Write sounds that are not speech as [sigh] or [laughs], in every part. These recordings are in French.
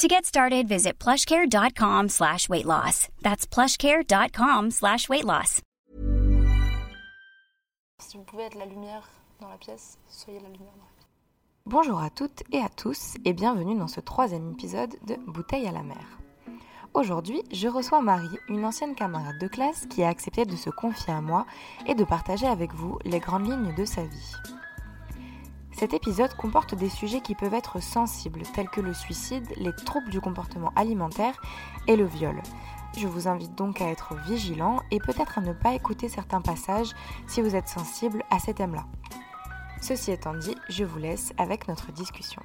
To get started, visit plushcare.com slash weight loss. That's plushcare.com slash weight loss. Si vous pouvez être la lumière dans la pièce, soyez la lumière dans la pièce. Bonjour à toutes et à tous et bienvenue dans ce troisième épisode de Bouteille à la mer. Aujourd'hui, je reçois Marie, une ancienne camarade de classe qui a accepté de se confier à moi et de partager avec vous les grandes lignes de sa vie. Cet épisode comporte des sujets qui peuvent être sensibles, tels que le suicide, les troubles du comportement alimentaire et le viol. Je vous invite donc à être vigilant et peut-être à ne pas écouter certains passages si vous êtes sensible à ces thèmes-là. Ceci étant dit, je vous laisse avec notre discussion.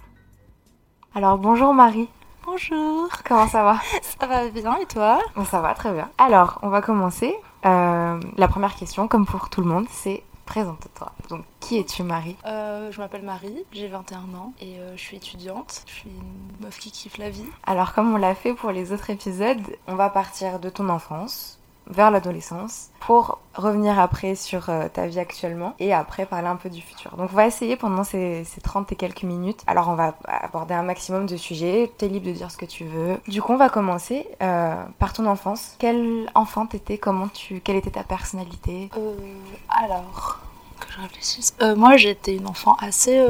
Alors bonjour Marie, Bonjour comment ça va? Ça va bien et toi? Ça va très bien. Alors, on va commencer. Euh, la première question, comme pour tout le monde, c'est présente-toi. Donc, qui es-tu Marie Euh, Je m'appelle Marie, j'ai 21 ans et euh, je suis étudiante. Je suis une meuf qui kiffe la vie. Alors, comme on l'a fait pour les autres épisodes, on va partir de ton enfance vers l'adolescence pour revenir après sur euh, ta vie actuellement et après parler un peu du futur. Donc on va essayer pendant ces, ces 30 et quelques minutes. Alors on va aborder un maximum de sujets, t'es libre de dire ce que tu veux. Du coup on va commencer euh, par ton enfance. Quel enfant t'étais? Comment tu... Quelle était ta personnalité? Euh, alors, que je réfléchisse. Euh, moi j'étais une enfant assez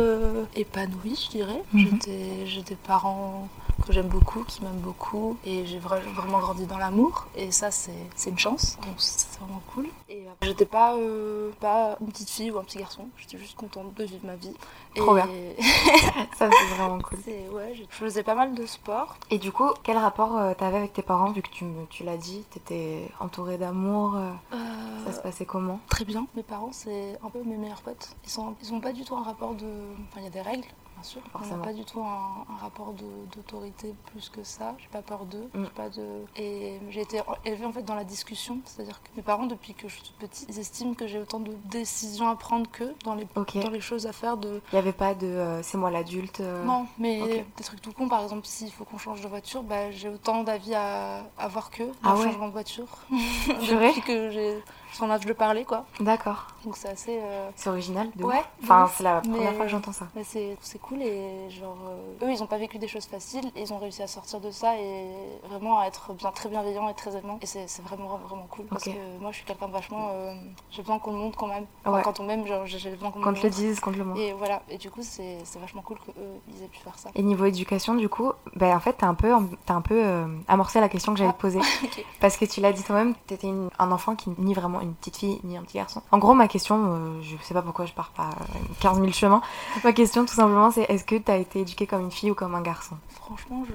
épanouie, je dirais. Mhm. J'étais- J'ai des parents que j'aime beaucoup, qui m'aiment beaucoup et j'ai vra- vraiment grandi dans l'amour et ça c'est une chance, donc c'est vraiment cool. Et j'étais pas, euh, pas une petite fille ou un petit garçon, j'étais juste contente de vivre ma vie. Trop et... bien. [laughs] Ça c'est vraiment cool. Ouais, je faisais pas mal de sport. Et du coup, quel rapport euh, t'avais avec tes parents vu que tu, tu l'as dit, t'étais entourée d'amour euh, Euh, Ça se passait comment? Très bien. Mes parents, c'est un peu mes meilleurs potes. Ils sont, ils ont pas du tout un rapport de. Enfin, il y a des règles, bien sûr. Forcément. n'ont pas du tout un, un rapport d'autorité plus que ça. J'ai pas peur d'eux. Mm. Pas de. Et j'ai été élevée en fait dans la discussion. C'est-à-dire que mes parents, depuis que je suis toute petite, ils estiment que j'ai autant de décisions à prendre qu'eux dans les, dans les choses à faire de. Il n'y avait pas de euh, c'est moi l'adulte euh, Non, mais des trucs tout cons, par exemple, s'il faut qu'on change de voiture, bah, j'ai autant d'avis à avoir qu'eux Ah ouais. changement de voiture. [laughs] Depuis que j'ai son âge de parler, quoi. D'accord. Donc c'est assez. euh, C'est original de Ouais, ouf. Enfin, c'est la première mais- fois que j'entends ça. Mais c'est c'est cool et genre euh, eux ils ont pas vécu des choses faciles et ils ont réussi à sortir de ça et vraiment à être bien très bienveillants et très aimants et c'est vraiment vraiment cool parce que moi je suis quelqu'un de vachement euh, j'ai besoin qu'on me montre quand même Enfin, Ouais. quand on m'aime genre j'ai besoin qu'on me Qu'on te le dise, qu'on te le montre. et voilà et du coup c'est c'est vachement cool que eux ils aient pu faire ça Et niveau éducation, du coup, ben, en fait, t'as un peu, t'as un peu euh, amorcé la question que j'allais Ah. te poser. [laughs] Ok. Parce que tu l'as dit toi-même, t'étais une- un enfant qui ni vraiment une petite fille, ni un petit garçon. En gros, ma question, euh, je sais pas pourquoi je pars pas euh, 15 000 chemins. Ma question, tout simplement, c'est est-ce que t'as été éduquée comme une fille ou comme un garçon? Franchement je,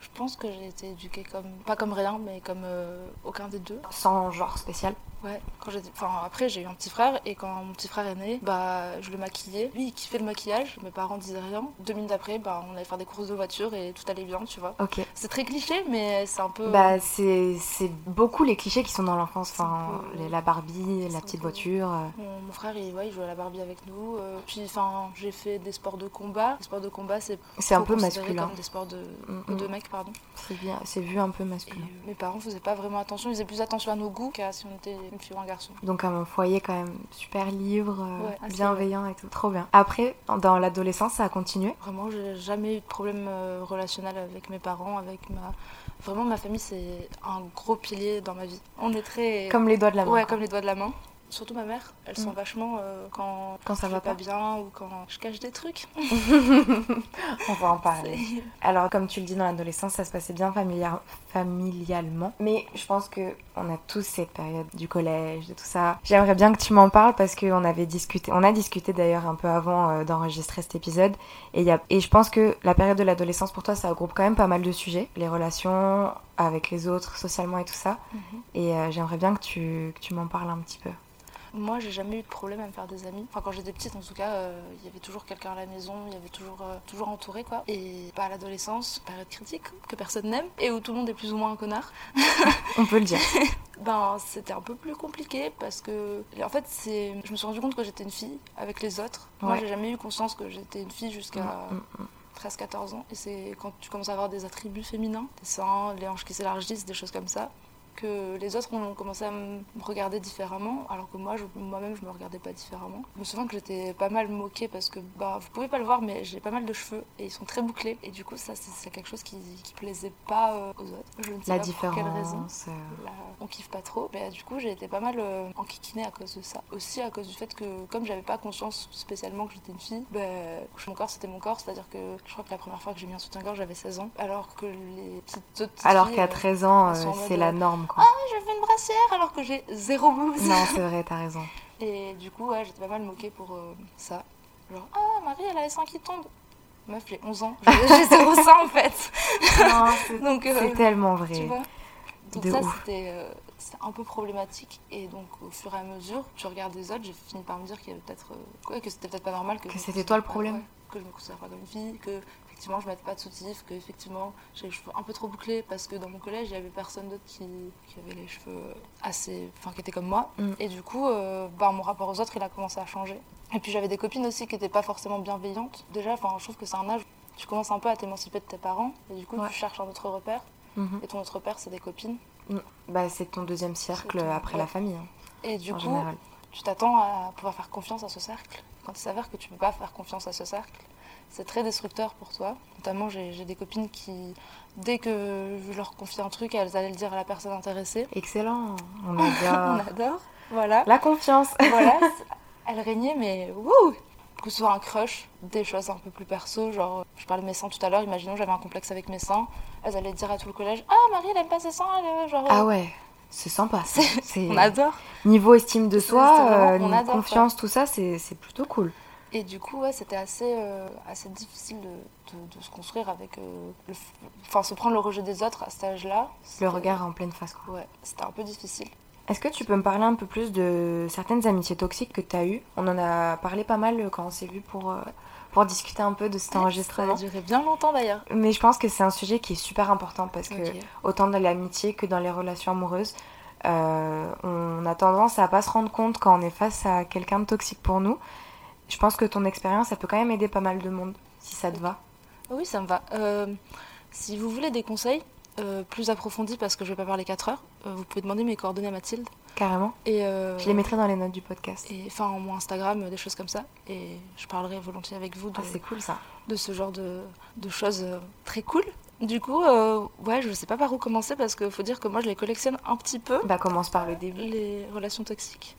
je pense que j'ai été éduquée comme pas comme rien mais comme euh, aucun des deux Sans genre spécial? Ouais, quand j'étais. Enfin, après, j'ai eu un petit frère, et quand mon petit frère est né, bah, je le maquillais. Lui, il kiffait le maquillage, mes parents disaient rien. Deux minutes après, bah, on allait faire des courses de voiture et tout allait bien, tu vois. Ok. C'est très cliché, mais c'est un peu. Bah, c'est c'est beaucoup les clichés qui sont dans l'enfance. Enfin, peu- les- la Barbie, la petite voiture. euh. Mon, mon frère, il, ouais, il jouait à la Barbie avec nous. euh, puis, enfin, j'ai fait des sports de combat. Les sports de combat, c'est. C'est un peu masculin. comme des sports de, Mm, de mecs, pardon. C'est bien, c'est vu un peu masculin. euh, mes parents faisaient pas vraiment attention. Ils faisaient plus attention à nos goûts qu'à si on était une fille ou un garçon. Donc un foyer quand même super libre, Ouais, bienveillant et tout. Trop bien. Après, dans l'adolescence, ça a continué? Vraiment, j'ai jamais eu de problème relationnel avec mes parents, avec ma. Vraiment, ma famille, c'est un gros pilier dans ma vie. On est très. Comme les doigts de la main. Ouais, quoi. comme les doigts de la main. surtout ma mère, elle sent Mm. vachement euh, quand, Quand ça je va pas. bien ou quand je cache des trucs. [laughs] [laughs] On va en parler. Alors, comme tu le dis, dans l'adolescence, ça se passait bien familiar- familialement. Mais je pense que on a tous cette période du collège, de tout ça. J'aimerais bien que tu m'en parles parce qu'on avait discuté, on a discuté d'ailleurs un peu avant euh, d'enregistrer cet épisode. Et, il y a, et je pense que la période de l'adolescence, pour toi, ça regroupe quand même pas mal de sujets. Les relations avec les autres, socialement et tout ça. Mhm. Et euh, j'aimerais bien que tu, que tu m'en parles un petit peu. Moi, j'ai jamais eu de problème à me faire des amis. Enfin, quand j'étais petite, en tout cas, euh, il y avait toujours quelqu'un à la maison, il y avait toujours, euh, toujours entouré, quoi. Et pas à l'adolescence, période critique, que personne n'aime, et où tout le monde est plus ou moins un connard. [laughs] On peut le dire. [laughs] Ben, c'était un peu plus compliqué parce que, en fait, c'est, je me suis rendu compte que j'étais une fille avec les autres. Moi, Ouais. j'ai jamais eu conscience que j'étais une fille jusqu'à Mm, mm, mm. 13-14 ans. Et c'est quand tu commences à avoir des attributs féminins, des seins, les hanches qui s'élargissent, des choses comme ça, que les autres ont commencé à me regarder différemment, alors que moi, je- moi-même, je me regardais pas différemment. Je me souviens que j'étais pas mal moquée parce que, bah, vous pouvez pas le voir, mais j'ai pas mal de cheveux et ils sont très bouclés. Et du coup, ça, c'est quelque chose qui, qui plaisait pas euh, aux autres. Je ne sais La pas pour quelle raison. différence. euh, on kiffe pas trop. Mais du coup, j'ai été pas mal euh, enquiquinée à cause de ça. Aussi à cause du fait que, comme j'avais pas conscience spécialement que j'étais une fille, ben, mon corps c'était mon corps. C'est-à-dire que je crois que la première fois que j'ai mis un soutien-gorge, j'avais 16 ans. Alors que les petites, autres Alors qu'à euh, 13 ans, euh, c'est la euh, norme, quoi. Ah, je fais une brassière alors que j'ai zéro bouse. Non, [laughs] c'est vrai, t'as raison. Et du coup, ouais, j'étais pas mal moquée pour euh, ça. Genre, ah, Marie, elle a les seins qui tombent. Meuf, j'ai 11 ans. J'ai [laughs] zéro sein en fait. Non, c'est [laughs] Donc, euh, c'est tellement tu vrai. vois donc De ça c'était euh, un peu problématique et donc au fur et à mesure tu regardes les autres j'ai fini par me dire qu'il y avait peut-être euh, que c'était peut-être pas normal que, Que c'était toi le problème. ouais, que je me considère pas comme une fille que effectivement je mettais pas de soutif que effectivement j'ai les cheveux un peu trop bouclés parce que dans mon collège il y avait personne d'autre qui, qui avait les cheveux assez enfin qui était comme moi Mm. et du coup euh, bah, mon rapport aux autres il a commencé à changer et puis j'avais des copines aussi qui étaient pas forcément bienveillantes déjà je trouve que c'est un âge où tu commences un peu à t'émanciper de tes parents et du coup Ouais. tu cherches un autre repère Mhm. et ton autre repère c'est des copines Bah, c'est ton deuxième cercle ton- après ouais. la famille, hein, Et du en coup, général. tu t'attends à pouvoir faire confiance à ce cercle. Quand il s'avère que tu peux pas faire confiance à ce cercle, c'est très destructeur pour toi. Notamment, j'ai des copines qui, dès que je leur confie un truc, elles allaient le dire à la personne intéressée. Excellent. On [laughs] On adore. adore. Voilà. la confiance. [laughs] voilà. [laughs] Elle régnait, mais wouh Que ce soit un crush, des choses un peu plus perso, genre, je parlais de mes seins tout à l'heure, imaginons j'avais un complexe avec mes seins, elles allaient dire à tout le collège Ah, Marie, elle aime pas ses seins, elle, euh, genre. Ah ouais, c'est sympa. C'est- On adore. niveau estime de soi, euh, on niveau adore ça. confiance, tout ça, c'est plutôt cool. Et du coup, ouais, c'était assez, euh, assez difficile de, de- de se construire avec. euh, Enfin, se prendre le rejet des autres à cet âge-là. Le regard en pleine face, quoi. Ouais, c'était un peu difficile. Est-ce que tu peux me parler un peu plus de certaines amitiés toxiques que tu as eues? On en a parlé pas mal quand on s'est vu pour, euh, pour discuter un peu de cet Ça enregistrement. a duré bien longtemps d'ailleurs. Mais je pense que c'est un sujet qui est super important parce que autant dans l'amitié que dans les relations amoureuses, euh, on a tendance à pas se rendre compte quand on est face à quelqu'un de toxique pour nous. Je pense que ton expérience, ça peut quand même aider pas mal de monde, si ça te va. Oui, ça me va. Euh, si vous voulez des conseils euh, plus approfondis, parce que je vais pas parler 4 heures, euh, vous pouvez demander mes coordonnées à Mathilde. Carrément. Et, Je les mettrai dans les notes du podcast. et enfin, mon Instagram, des choses comme ça. Et je parlerai volontiers avec vous de, Ah, c'est cool ça. de ce genre de, de choses très cool. Du coup, euh, ouais, je sais pas par où commencer parce qu'il faut dire que moi je les collectionne un petit peu, Bah commence par le début. les relations toxiques.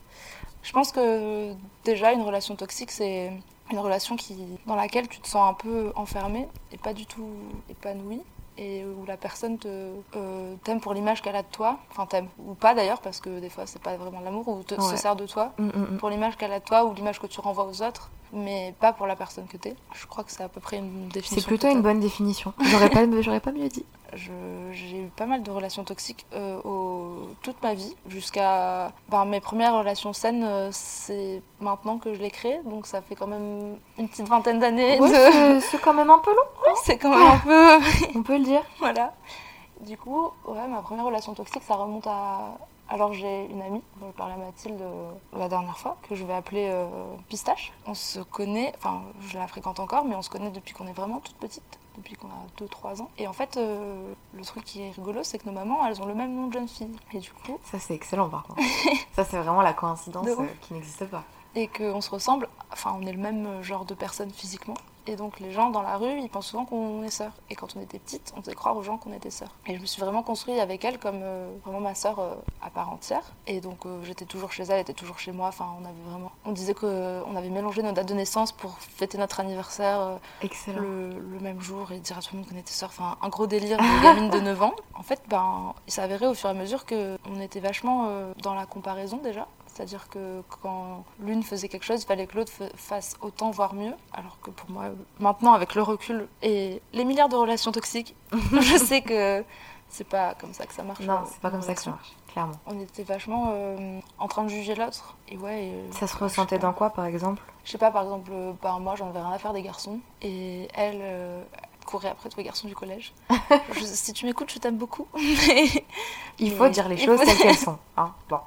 Je pense que déjà une relation toxique c'est une relation qui, dans laquelle tu te sens un peu enfermé et pas du tout épanoui et où la personne te euh, t'aime pour l'image qu'elle a de toi, enfin t'aime ou pas d'ailleurs parce que des fois c'est pas vraiment de l'amour ou te, se sert de toi Mm, mm, mm. pour l'image qu'elle a de toi ou l'image que tu renvoies aux autres, mais pas pour la personne que t'es. Je crois que c'est à peu près une définition. C'est plutôt une bonne définition. J'aurais pas, [laughs] j'aurais pas mieux dit. Je- J'ai eu pas mal de relations toxiques euh, au- toute ma vie, jusqu'à ben, mes premières relations saines, euh, c'est maintenant que je les crée, donc ça fait quand même une petite vingtaine d'années. Ouais, de- c'est- [laughs] c'est quand même un peu long, c'est quand même un peu. [laughs] on peut le dire. voilà. Du coup, ouais, ma première relation toxique, ça remonte à. Alors j'ai une amie, dont je parlais à Mathilde euh, la dernière fois, que je vais appeler euh, Pistache. On se connaît, enfin je la fréquente encore, mais on se connaît depuis qu'on est vraiment toute petite, depuis qu'on a 2-3 ans. Et en fait, euh, le truc qui est rigolo, c'est que nos mamans, elles ont le même nom de jeune fille. Et du coup, Ça c'est excellent par contre. [laughs] ça c'est vraiment la coïncidence euh, qui n'existe pas. et qu'on se ressemble, enfin on est le même genre de personne physiquement. Et donc les gens dans la rue, ils pensent souvent qu'on est sœurs. Et quand on était petite, on faisait croire aux gens qu'on était sœurs. Et je me suis vraiment construite avec elle comme euh, vraiment ma sœur euh, à part entière. Et donc euh, j'étais toujours chez elle, elle était toujours chez moi. Enfin, on avait vraiment, on disait que on avait mélangé nos dates de naissance pour fêter notre anniversaire euh, le, le même jour et dire à tout le monde qu'on était sœurs. Enfin, un gros délire de gamine de [laughs] 9 ans. En fait, ben, il avéré au fur et à mesure qu'on était vachement dans la comparaison déjà. C'est-à-dire que quand l'une faisait quelque chose, il fallait que l'autre fa- fasse autant, voire mieux. Alors que pour moi, maintenant, avec le recul et les milliards de relations toxiques, [laughs] je sais que c'est pas comme ça que ça marche. Non, c'est pas comme ça que ça marche, clairement. On était vachement euh, en train de juger l'autre. Et ouais. et, euh, Ça se ressentait dans quoi, par exemple? Je sais pas, par exemple, euh, ben, moi j'en avais rien à faire des garçons et elle euh, courait après tous les garçons du collège. [laughs] Je- si tu m'écoutes, je t'aime beaucoup. [laughs] Mais- Il faut mais- dire les choses faut- telles qu'elles sont. hein. Bon.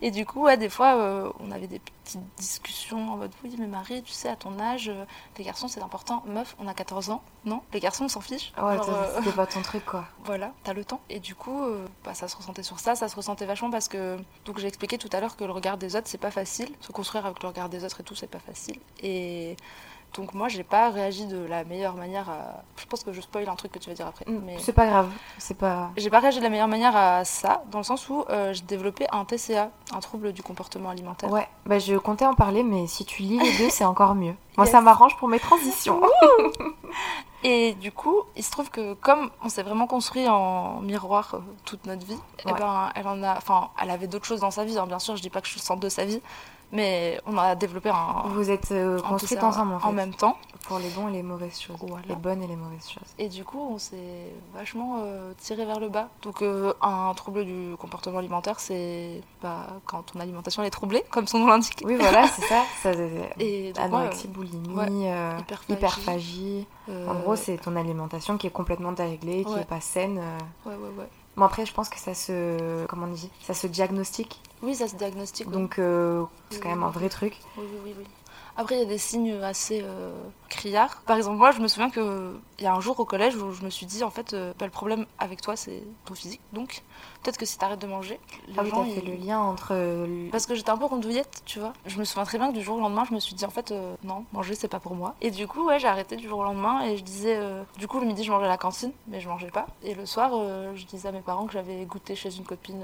Et du coup, ouais, des fois, euh, on avait des petites discussions en mode oui, mais Marie, tu sais, à ton âge, euh, les garçons c'est important. Meuf, on a 14 ans, non? Les garçons, on s'en fiche. Ouais, Genre, toi, euh, c'était pas ton truc, quoi. [laughs] voilà, t'as le temps. Et du coup, bah, ça se ressentait sur ça, ça se ressentait vachement parce que, donc j'ai expliqué tout à l'heure que le regard des autres, c'est pas facile. Se construire avec le regard des autres et tout, c'est pas facile. Et donc moi, j'ai pas réagi de la meilleure manière à... Je pense que je spoil un truc que tu vas dire après. Mais... C'est pas grave, c'est pas... J'ai pas réagi de la meilleure manière à ça, dans le sens où euh, j'ai développé un TCA, un trouble du comportement alimentaire. Ouais, bah je comptais en parler, mais si tu lis les deux, c'est encore mieux. [laughs] Moi, Yes. ça m'arrange pour mes transitions. [laughs] Et du coup, il se trouve que comme on s'est vraiment construit en miroir euh, toute notre vie, eh Ouais. ben, elle en a, enfin, elle avait d'autres choses dans sa vie. hein. Bien sûr, je dis pas que je suis le centre de sa vie, mais on a développé un, Vous êtes euh, TCA ensemble, en fait. même temps. Pour les bons et les mauvaises choses. Voilà. Les bonnes et les mauvaises choses. Et du coup, on s'est vachement euh, tiré vers le bas. Donc, euh, un trouble du comportement alimentaire, c'est bah, quand ton alimentation elle est troublée, comme son nom l'indique. Oui, voilà, c'est ça. [laughs] ça Et moi, anorexie, boulimie, ouais, euh, hyperphagie. hyperphagie. euh, En gros, c'est ton alimentation qui est complètement déréglée, qui Ouais. est pas saine. euh. Ouais, ouais, ouais. Bon, après, je pense que ça se... Comment on dit Ça se diagnostique. Oui, ça se diagnostique. Donc, euh, c'est Oui, quand même un vrai truc. Oui, oui, oui, oui. Après, il y a des signes assez euh, criards. Par exemple, moi, je me souviens qu'il y a un jour au collège où je me suis dit, en fait, euh, bah, le problème avec toi, c'est ton physique. Donc, peut-être que si t'arrêtes de manger, les Ah oui, gens, t'as fait le lien entre... euh, le- Parce que j'étais un peu rondouillette, tu vois. Je me souviens très bien que du jour au lendemain, je me suis dit, en fait, euh, non, manger, c'est pas pour moi. Et du coup, ouais, j'ai arrêté du jour au lendemain et je disais, euh, du coup, le midi, je mangeais à la cantine, mais je mangeais pas. Et le soir, je disais à mes parents que j'avais goûté chez une copine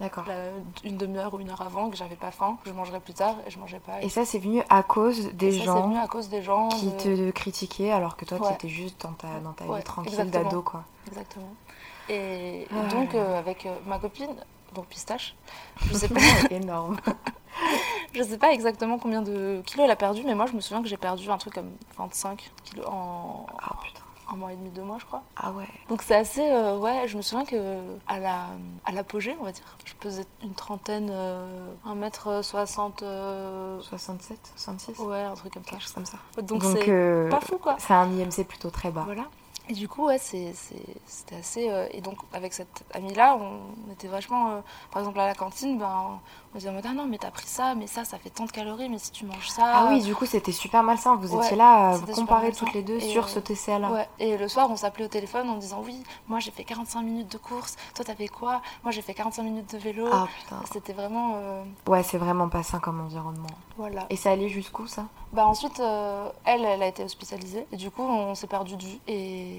D'accord. la- une demi-heure ou une heure avant, que j'avais pas faim, que je mangerai plus tard et je mangeais pas. Et ça, c'est venu à cause des Et ça, c'est gens venu à cause des gens. qui te critiquaient alors que toi, Ouais. tu étais juste dans ta, dans ta Ouais, vie tranquille d'ado, quoi. Exactement. Et, Ah donc, euh, avec euh, ma copine, donc Pistache, je sais pas, [laughs] Énorme. [laughs] je sais pas exactement combien de kilos elle a perdu, mais moi, je me souviens que j'ai perdu un truc comme 25 kilos en Ah putain. Un mois et demi, deux mois, je crois. Ah ouais. Donc, c'est assez. euh, ouais, je me souviens que à la à l'apogée, on va dire, je pesais une trentaine, euh, 1m60. euh, 67, 66 ouais, un truc comme ça. Quelque chose comme ça. Donc, c'est euh, pas fou, quoi. c'est un IMC plutôt très bas. Voilà. Et du coup, ouais, c'était assez. euh, et donc, avec cette amie-là, on était vachement. euh, par exemple, à la cantine, ben, on mode Ah non, mais t'as pris ça, mais ça, ça fait tant de calories, mais si tu manges ça. Ah oui, du coup, c'était super malsain. Vous Ouais, étiez là à vous comparer toutes les deux Et, sur euh, ce TCA-là. Ouais, et le soir, on s'appelait au téléphone en disant Oui, moi j'ai fait 45 minutes de course, toi t'as fait quoi? Moi j'ai fait 45 minutes de vélo. Ah putain. C'était vraiment. euh, Ouais, c'est vraiment pas sain comme environnement. voilà. Et ça allait jusqu'où ça? Bah ensuite, euh, elle, elle a été hospitalisée, et du coup, on s'est perdu de vue. Et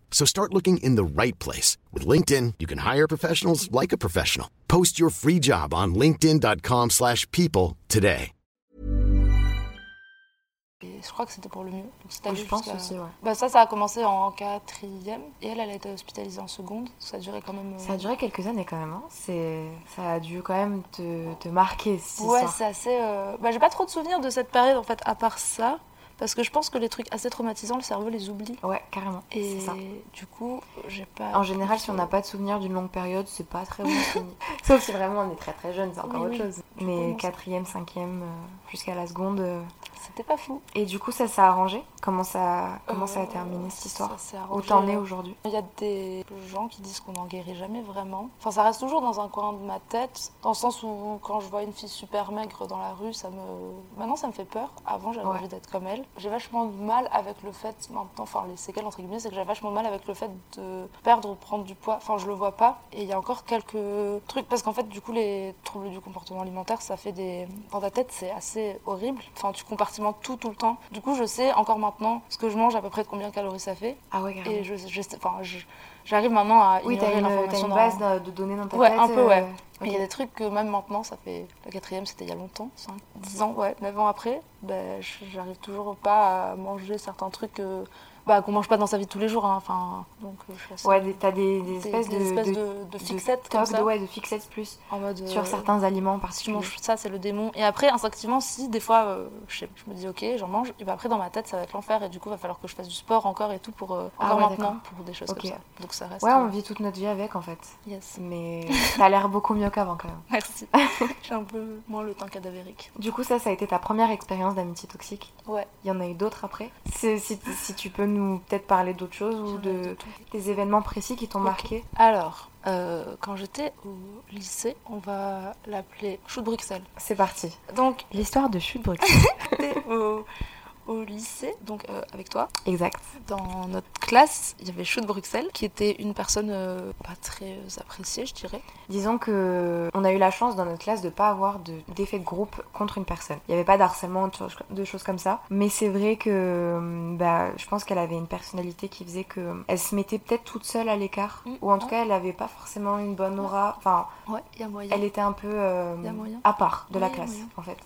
So start looking in the right place. With LinkedIn, you can hire professionals like a professional. Post your free job on linkedin.com slash people today. Et je crois que c'était pour le mieux. Donc, je pense aussi, ouais. Bah, ça, ça a commencé en quatrième. Et elle, elle a été hospitalisée en seconde. Ça a duré quand même... euh, Ça a duré quelques années quand même. hein. C'est, ça a dû quand même te, te marquer cette Ouais, c'est assez. euh, Bah, j'ai pas trop de souvenirs de cette période en fait, à part ça. Parce que je pense que les trucs assez traumatisants, le cerveau les oublie. Ouais, carrément. Et ça. du coup, j'ai pas. En général, si on n'a pas de souvenir d'une longue période, c'est pas très bon [laughs] signe. Sauf si vraiment on est très très jeune, c'est encore Oui, autre chose. Mais quatrième, cinquième, euh, jusqu'à la seconde. euh. C'était pas fou. Et du coup, ça s'est arrangé? Comment ça, comment ça a Euh, terminé cette histoire? ça Où t'en es aujourd'hui? Il y a des gens qui disent qu'on n'en guérit jamais vraiment. Enfin, ça reste toujours dans un coin de ma tête, dans le sens où quand je vois une fille super maigre dans la rue, ça me. Maintenant, ça me fait peur. Avant, j'avais Ouais. envie d'être comme elle. J'ai vachement de mal avec le fait, maintenant, enfin, les séquelles entre guillemets, c'est que j'ai vachement de mal avec le fait de perdre ou prendre du poids. Enfin, je le vois pas. Et il y a encore quelques trucs, parce qu'en fait, du coup, les troubles du comportement alimentaire, ça fait des. Dans ta tête, c'est assez horrible. Enfin, tu compartimentes tout, tout le temps. Du coup, je sais encore maintenant ce que je mange, à peu près de combien de calories ça fait. Ah ouais, carrément. Et je, je- enfin, je- j'arrive maintenant à Oui, ignorer l'information. une base de, données dans ta Ouais, tête. un peu, ouais. euh, Mais il y a des trucs que même maintenant, ça fait. La quatrième, c'était il y a longtemps, 5, 10 ans, ouais, 9 ans après, ben, j'arrive toujours pas à manger certains trucs euh, bah, qu'on mange pas dans sa vie de tous les jours. hein. Enfin, donc, euh, je assez- Ouais, des- t'as des, espèces des de, espèces de, de, de fixettes de comme tocs, ça. de, ouais, de fixettes plus En mode. sur euh, certains aliments particuliers. manges ça, c'est le démon. Et après, instinctivement, si, des fois, euh, je, sais- je me dis, ok, j'en mange. Et puis après, dans ma tête, ça va être l'enfer. Et du coup, il va falloir que je fasse du sport encore et tout pour. euh, Ah encore ouais, maintenant, pour des choses comme ça. Donc ça reste. Ouais, on vit toute notre vie avec en fait. Yes. Mais t'as l'air beaucoup mieux qu'avant quand même. Merci. [laughs] J'ai un peu moins le temps cadavérique. Du coup, ça, ça a été ta première expérience d'amitié toxique. Ouais. Il y en a eu d'autres après? Si, si tu peux nous peut-être parler d'autres choses ou de des événements précis qui t'ont marqué. Alors, euh, quand j'étais au lycée, on va l'appeler Chou de Bruxelles. C'est parti. Donc, L'histoire de chute Bruxelles. [laughs] au, au lycée, donc euh, avec toi. exact. Dans notre classe, il y avait Chou de Bruxelles, qui était une personne euh, pas très euh, appréciée, je dirais. Disons que on a eu la chance dans notre classe de pas avoir de- d'effet de groupe contre une personne. Il n'y avait pas d'harcèlement, de choses, comme ça. Mais c'est vrai que bah, je pense qu'elle avait une personnalité qui faisait que elle se mettait peut-être toute seule à l'écart. Mm, Ou en tout ouais. cas, elle n'avait pas forcément une bonne aura. Enfin, Ouais, il y a moyen. elle était un peu euh, Y a moyen. à part de la Ouais, classe, en fait.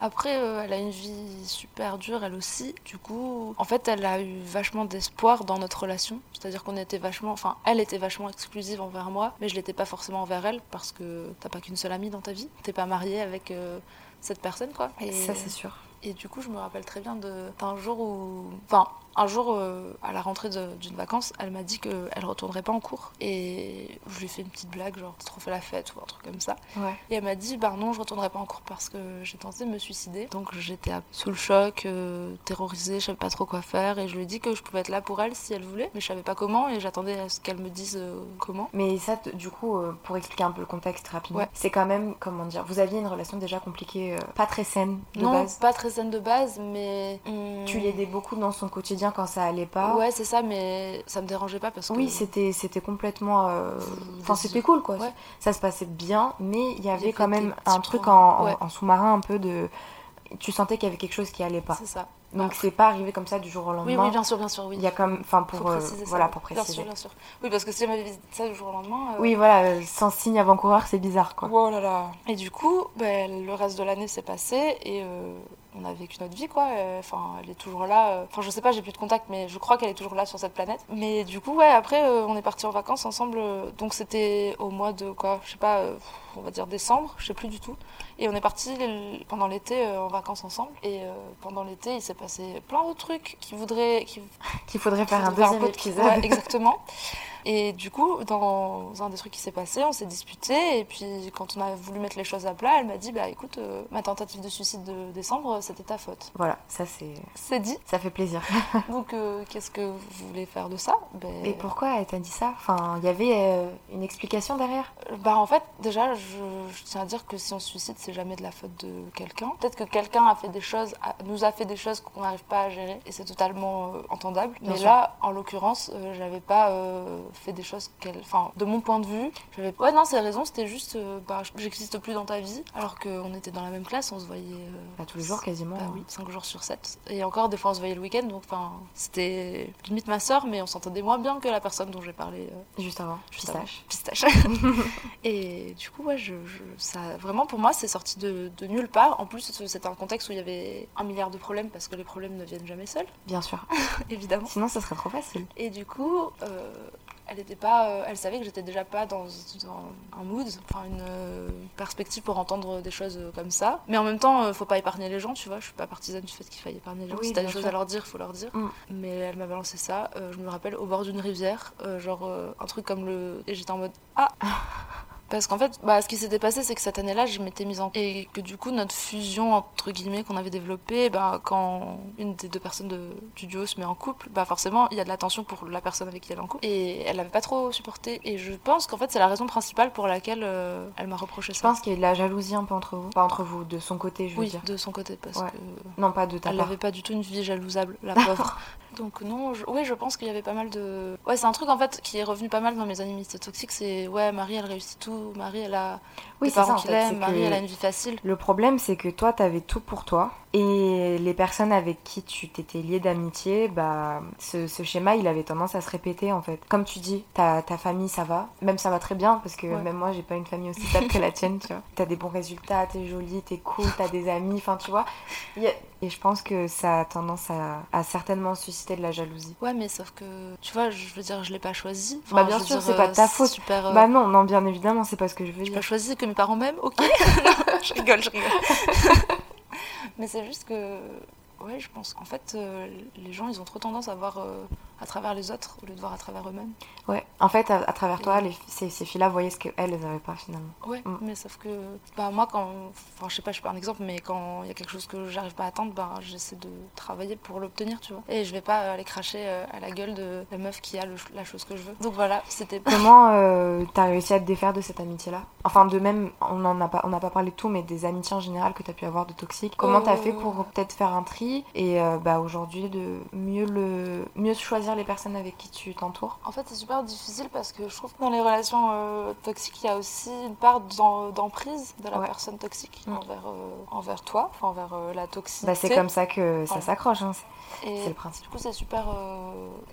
Après, euh, elle a une vie super dure, elle aussi. Du coup, en fait, elle a eu vachement d'espoir dans notre relation. C'est-à-dire qu'on était vachement. Enfin, elle était vachement exclusive envers moi, mais je l'étais pas forcément envers elle, parce que t'as pas qu'une seule amie dans ta vie. T'es pas mariée avec euh, cette personne, quoi. Et, Ça, c'est sûr. et du coup, je me rappelle très bien d'un jour où. Enfin, un jour, euh, à la rentrée d'une vacance, elle m'a dit qu'elle retournerait pas en cours. Et je lui ai fait une petite blague, genre, t'as trop fait la fête ou un truc comme ça. Ouais. Et elle m'a dit, bah non, je retournerai pas en cours parce que j'ai tenté de me suicider. Donc j'étais sous le choc, euh, terrorisée, je savais pas trop quoi faire. Et je lui ai dit que je pouvais être là pour elle si elle voulait, mais je savais pas comment et j'attendais à ce qu'elle me dise euh, comment. Mais ça, du coup, pour expliquer un peu le contexte rapidement, Ouais. c'est quand même, comment dire, vous aviez une relation déjà compliquée, pas très saine de non, base. pas très saine de base, mais. hum, Tu l'aidais beaucoup dans son quotidien quand ça allait pas. Ouais, c'est ça, mais ça me dérangeait pas parce que. Oui, c'était c'était complètement. euh, Enfin, c'était cool quoi. Ouais. Ça se passait bien, mais il y avait quand même un truc points. en, en- Ouais. en sous-marin un peu de. Tu sentais qu'il y avait quelque chose qui allait pas. C'est ça. Donc c'est pas arrivé comme ça du jour au Oui, lendemain. oui, bien sûr, bien sûr, oui. Il y a comme. Enfin, pour. euh, préciser ça, voilà, oui. pour Bien préciser. sûr, bien sûr. Oui, parce que si dit ça du jour au lendemain. euh, Oui, voilà, euh, sans signe avant-coureur, c'est bizarre quoi. Oh là là. Et du coup, ben, le reste de l'année s'est passé et euh, on a vécu notre vie, quoi. Enfin, elle est toujours là. Enfin, je sais pas, j'ai plus de contact, mais je crois qu'elle est toujours là sur cette planète. Mais du coup, ouais, après, euh, on est partis en vacances ensemble. donc, c'était au mois de quoi Je sais pas, on va dire décembre, je sais plus du tout. Et on est partis l- pendant l'été euh, en vacances ensemble. Et euh, pendant l'été, il s'est passé plein d'autres trucs qui voudraient. Qui, Qu'il faudrait faire un qui deuxième épisode. Ouais, exactement. [laughs] Et du coup, dans un des trucs qui s'est passé, on s'est disputé. Et puis, quand on a voulu mettre les choses à plat, elle m'a dit Bah écoute, euh, ma tentative de suicide de décembre, c'était ta faute. Voilà, ça c'est. C'est dit. Ça fait plaisir. [laughs] Donc, euh, qu'est-ce que vous voulez faire de ça? Ben... Et pourquoi elle t'a dit ça? Enfin, il y avait euh, une explication derrière? Bah en fait, déjà, je, je, tiens à dire que si on se suicide, c'est jamais de la faute de quelqu'un. Peut-être que quelqu'un a fait des choses, nous a fait des choses qu'on n'arrive pas à gérer, et c'est totalement entendable. Bien Mais sûr. là, en l'occurrence, j'avais pas fait des choses qu'elle. Enfin, de mon point de vue, j'avais. Ouais, non, c'est raison, c'était juste. euh, bah, j'existe plus dans ta vie, alors qu'on était dans la même classe, on se voyait. euh, Bah, tous les jours quasiment. bah hein. oui, 5 jours sur 7. Et encore, des fois, on se voyait le week-end, donc enfin, c'était limite ma sœur, mais on s'entendait moins bien que la personne dont j'ai parlé euh, Juste avant, juste avant. pistache. Pistache. [laughs] et du coup, ouais, je, je- ça, vraiment, pour moi, c'est sorti de, de nulle part. En plus, c'était un contexte où il y avait un milliard de problèmes, parce que les problèmes ne viennent jamais seuls, Bien sûr. [laughs] évidemment. Sinon, ça serait trop facile. Et du coup, euh, elle était pas, euh, elle savait que j'étais déjà pas dans, dans un mood, enfin une euh, perspective pour entendre des choses euh, comme ça. Mais en même temps, euh, faut pas épargner les gens, tu vois. Je suis pas partisane du fait qu'il faille épargner les gens. Oui, si t'as des choses à leur dire, faut leur dire. Mm. Mais elle m'a balancé ça. je me rappelle au bord d'une rivière, genre un truc comme le, et j'étais en mode ah. Parce qu'en fait, bah, ce qui s'était passé, c'est que cette année-là, je m'étais mise en... Et que du coup, notre fusion, entre guillemets, qu'on avait développée, bah, quand une des deux personnes de- du duo se met en couple, bah, forcément, il y a de la tension pour la personne avec qui elle est en couple. Et elle n'avait pas trop supporté. Et je pense qu'en fait, c'est la raison principale pour laquelle euh, elle m'a reproché Je ça. pense qu'il y a de la jalousie un peu entre vous. Pas entre vous, de son côté, je veux Oui, dire. de son côté, parce Ouais. que... Non, pas de ta Elle n'avait pas du tout une vie jalousable, la pauvre. [laughs] Donc non, je... oui, je pense qu'il y avait pas mal de... Ouais, c'est un truc en fait qui est revenu pas mal dans mes animistes toxiques, c'est ouais, Marie elle réussit tout, Marie elle a Oui, parents qu'il aime, Marie elle a une vie facile. Le problème, c'est que toi, t'avais tout pour toi. Et les personnes avec qui tu t'étais lié d'amitié, bah, ce, ce schéma, il avait tendance à se répéter, en fait. Comme tu dis, ta, ta famille, ça va. Même ça va très bien, parce que Ouais. même moi, j'ai pas une famille aussi stable que la tienne, tu vois. [laughs] T'as des bons résultats, t'es jolie, t'es cool, t'as des amis, enfin, tu vois. Et je pense que ça a tendance à, à certainement susciter de la jalousie. Ouais, mais sauf que tu vois, je veux dire, je l'ai pas choisi. Bah, bien sûr, c'est pas de ta euh, faute. Super, euh, Bah non, non, bien évidemment, c'est pas ce que je veux j'ai dire. pas choisi que mes parents m'aiment, ok. [laughs] [laughs] je rigole, je rigole. Mais c'est juste que ouais, je pense qu'en fait, euh, les gens ils ont trop tendance à voir euh, à travers les autres au lieu de voir à travers eux-mêmes. Ouais, en fait, à, à travers toi, les, ces, ces filles-là voyaient ce qu'elles, elles avaient pas, finalement. Ouais, Mm. mais sauf que bah, moi, quand. Enfin, je sais pas, je suis pas un exemple, mais quand il y a quelque chose que j'arrive pas à atteindre, bah, j'essaie de travailler pour l'obtenir, tu vois. Et je vais pas aller cracher euh, à la gueule de la meuf qui a le- la chose que je veux. Donc voilà, c'était. Comment euh, t'as réussi à te défaire de cette amitié-là? Enfin, de même, on en a pas, on n'a pas parlé de tout, mais des amitiés en général que t'as pu avoir de toxiques. Comment t'as Euh. fait pour peut-être faire un tri et euh, bah aujourd'hui de mieux le, mieux choisir les personnes avec qui tu t'entoures En fait, c'est super difficile parce que je trouve que dans les relations euh, toxiques, il y a aussi une part d'emprise de la Ouais. personne toxique envers, euh, envers toi, envers euh, la toxicité. Bah, c'est comme ça que ça s'accroche, hein, c'est- le principe. Du coup, c'est super.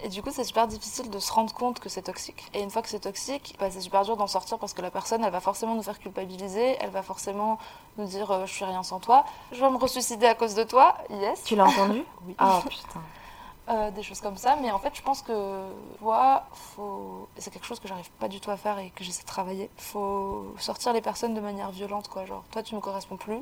Et du coup, c'est super difficile de se rendre compte que c'est toxique. Et une fois que c'est toxique, bah, c'est super dur d'en sortir parce que la personne, elle va forcément nous faire culpabiliser. Elle va forcément nous dire Je suis rien sans toi. Je vais me ressuicider à cause de toi. Yes. Tu l'as entendu? [laughs] Oui. Ah putain. Euh, des choses comme ça. Mais en fait, je pense que toi, faut. C'est quelque chose que j'arrive pas du tout à faire et que j'essaie de travailler. Faut sortir les personnes de manière violente, quoi. Genre, toi, tu me corresponds plus.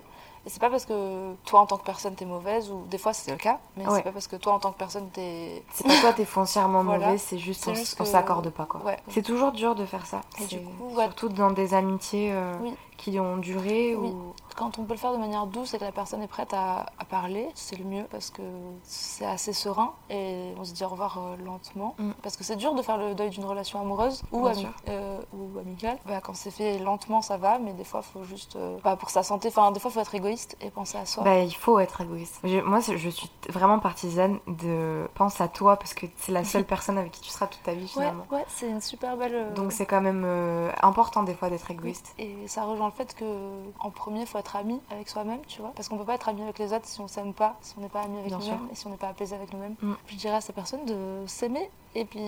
Et c'est pas parce que toi, en tant que personne, t'es mauvaise, ou des fois, c'est le cas, mais Ouais. c'est pas parce que toi, en tant que personne, t'es. C'est pas toi, t'es foncièrement [laughs] Voilà. mauvais, c'est juste on, juste on que- s'accorde pas quoi. Ouais. C'est toujours dur de faire ça. Et du coup, ouais. Surtout dans des amitiés euh, Oui. Qui ont duré Oui. ou Quand on peut le faire de manière douce et que la personne est prête à, à parler, c'est le mieux parce que c'est assez serein et on se dit au revoir euh, lentement. Mm. Parce que c'est dur de faire le deuil d'une relation amoureuse ou, ami- euh, ou amicale. Bah, quand c'est fait lentement, ça va, mais des fois, il faut juste. euh, bah, pour sa santé, enfin, des fois, il faut être égoïste et penser à soi. Bah, il faut être égoïste. Je- moi, je suis vraiment partisane de pense à toi parce que c'est la seule [laughs] personne avec qui tu seras toute ta vie ouais, finalement. ouais, c'est une super belle. euh, Donc c'est quand même important des fois d'être égoïste. Et ça rejoint le fait que en premier, faut être ami avec soi-même, tu vois. Parce qu'on peut pas être ami avec les autres si on s'aime pas, si on n'est pas ami avec nous-mêmes et si on n'est pas apaisé avec nous-mêmes. Mm. Je dirais à ces personnes de s'aimer et puis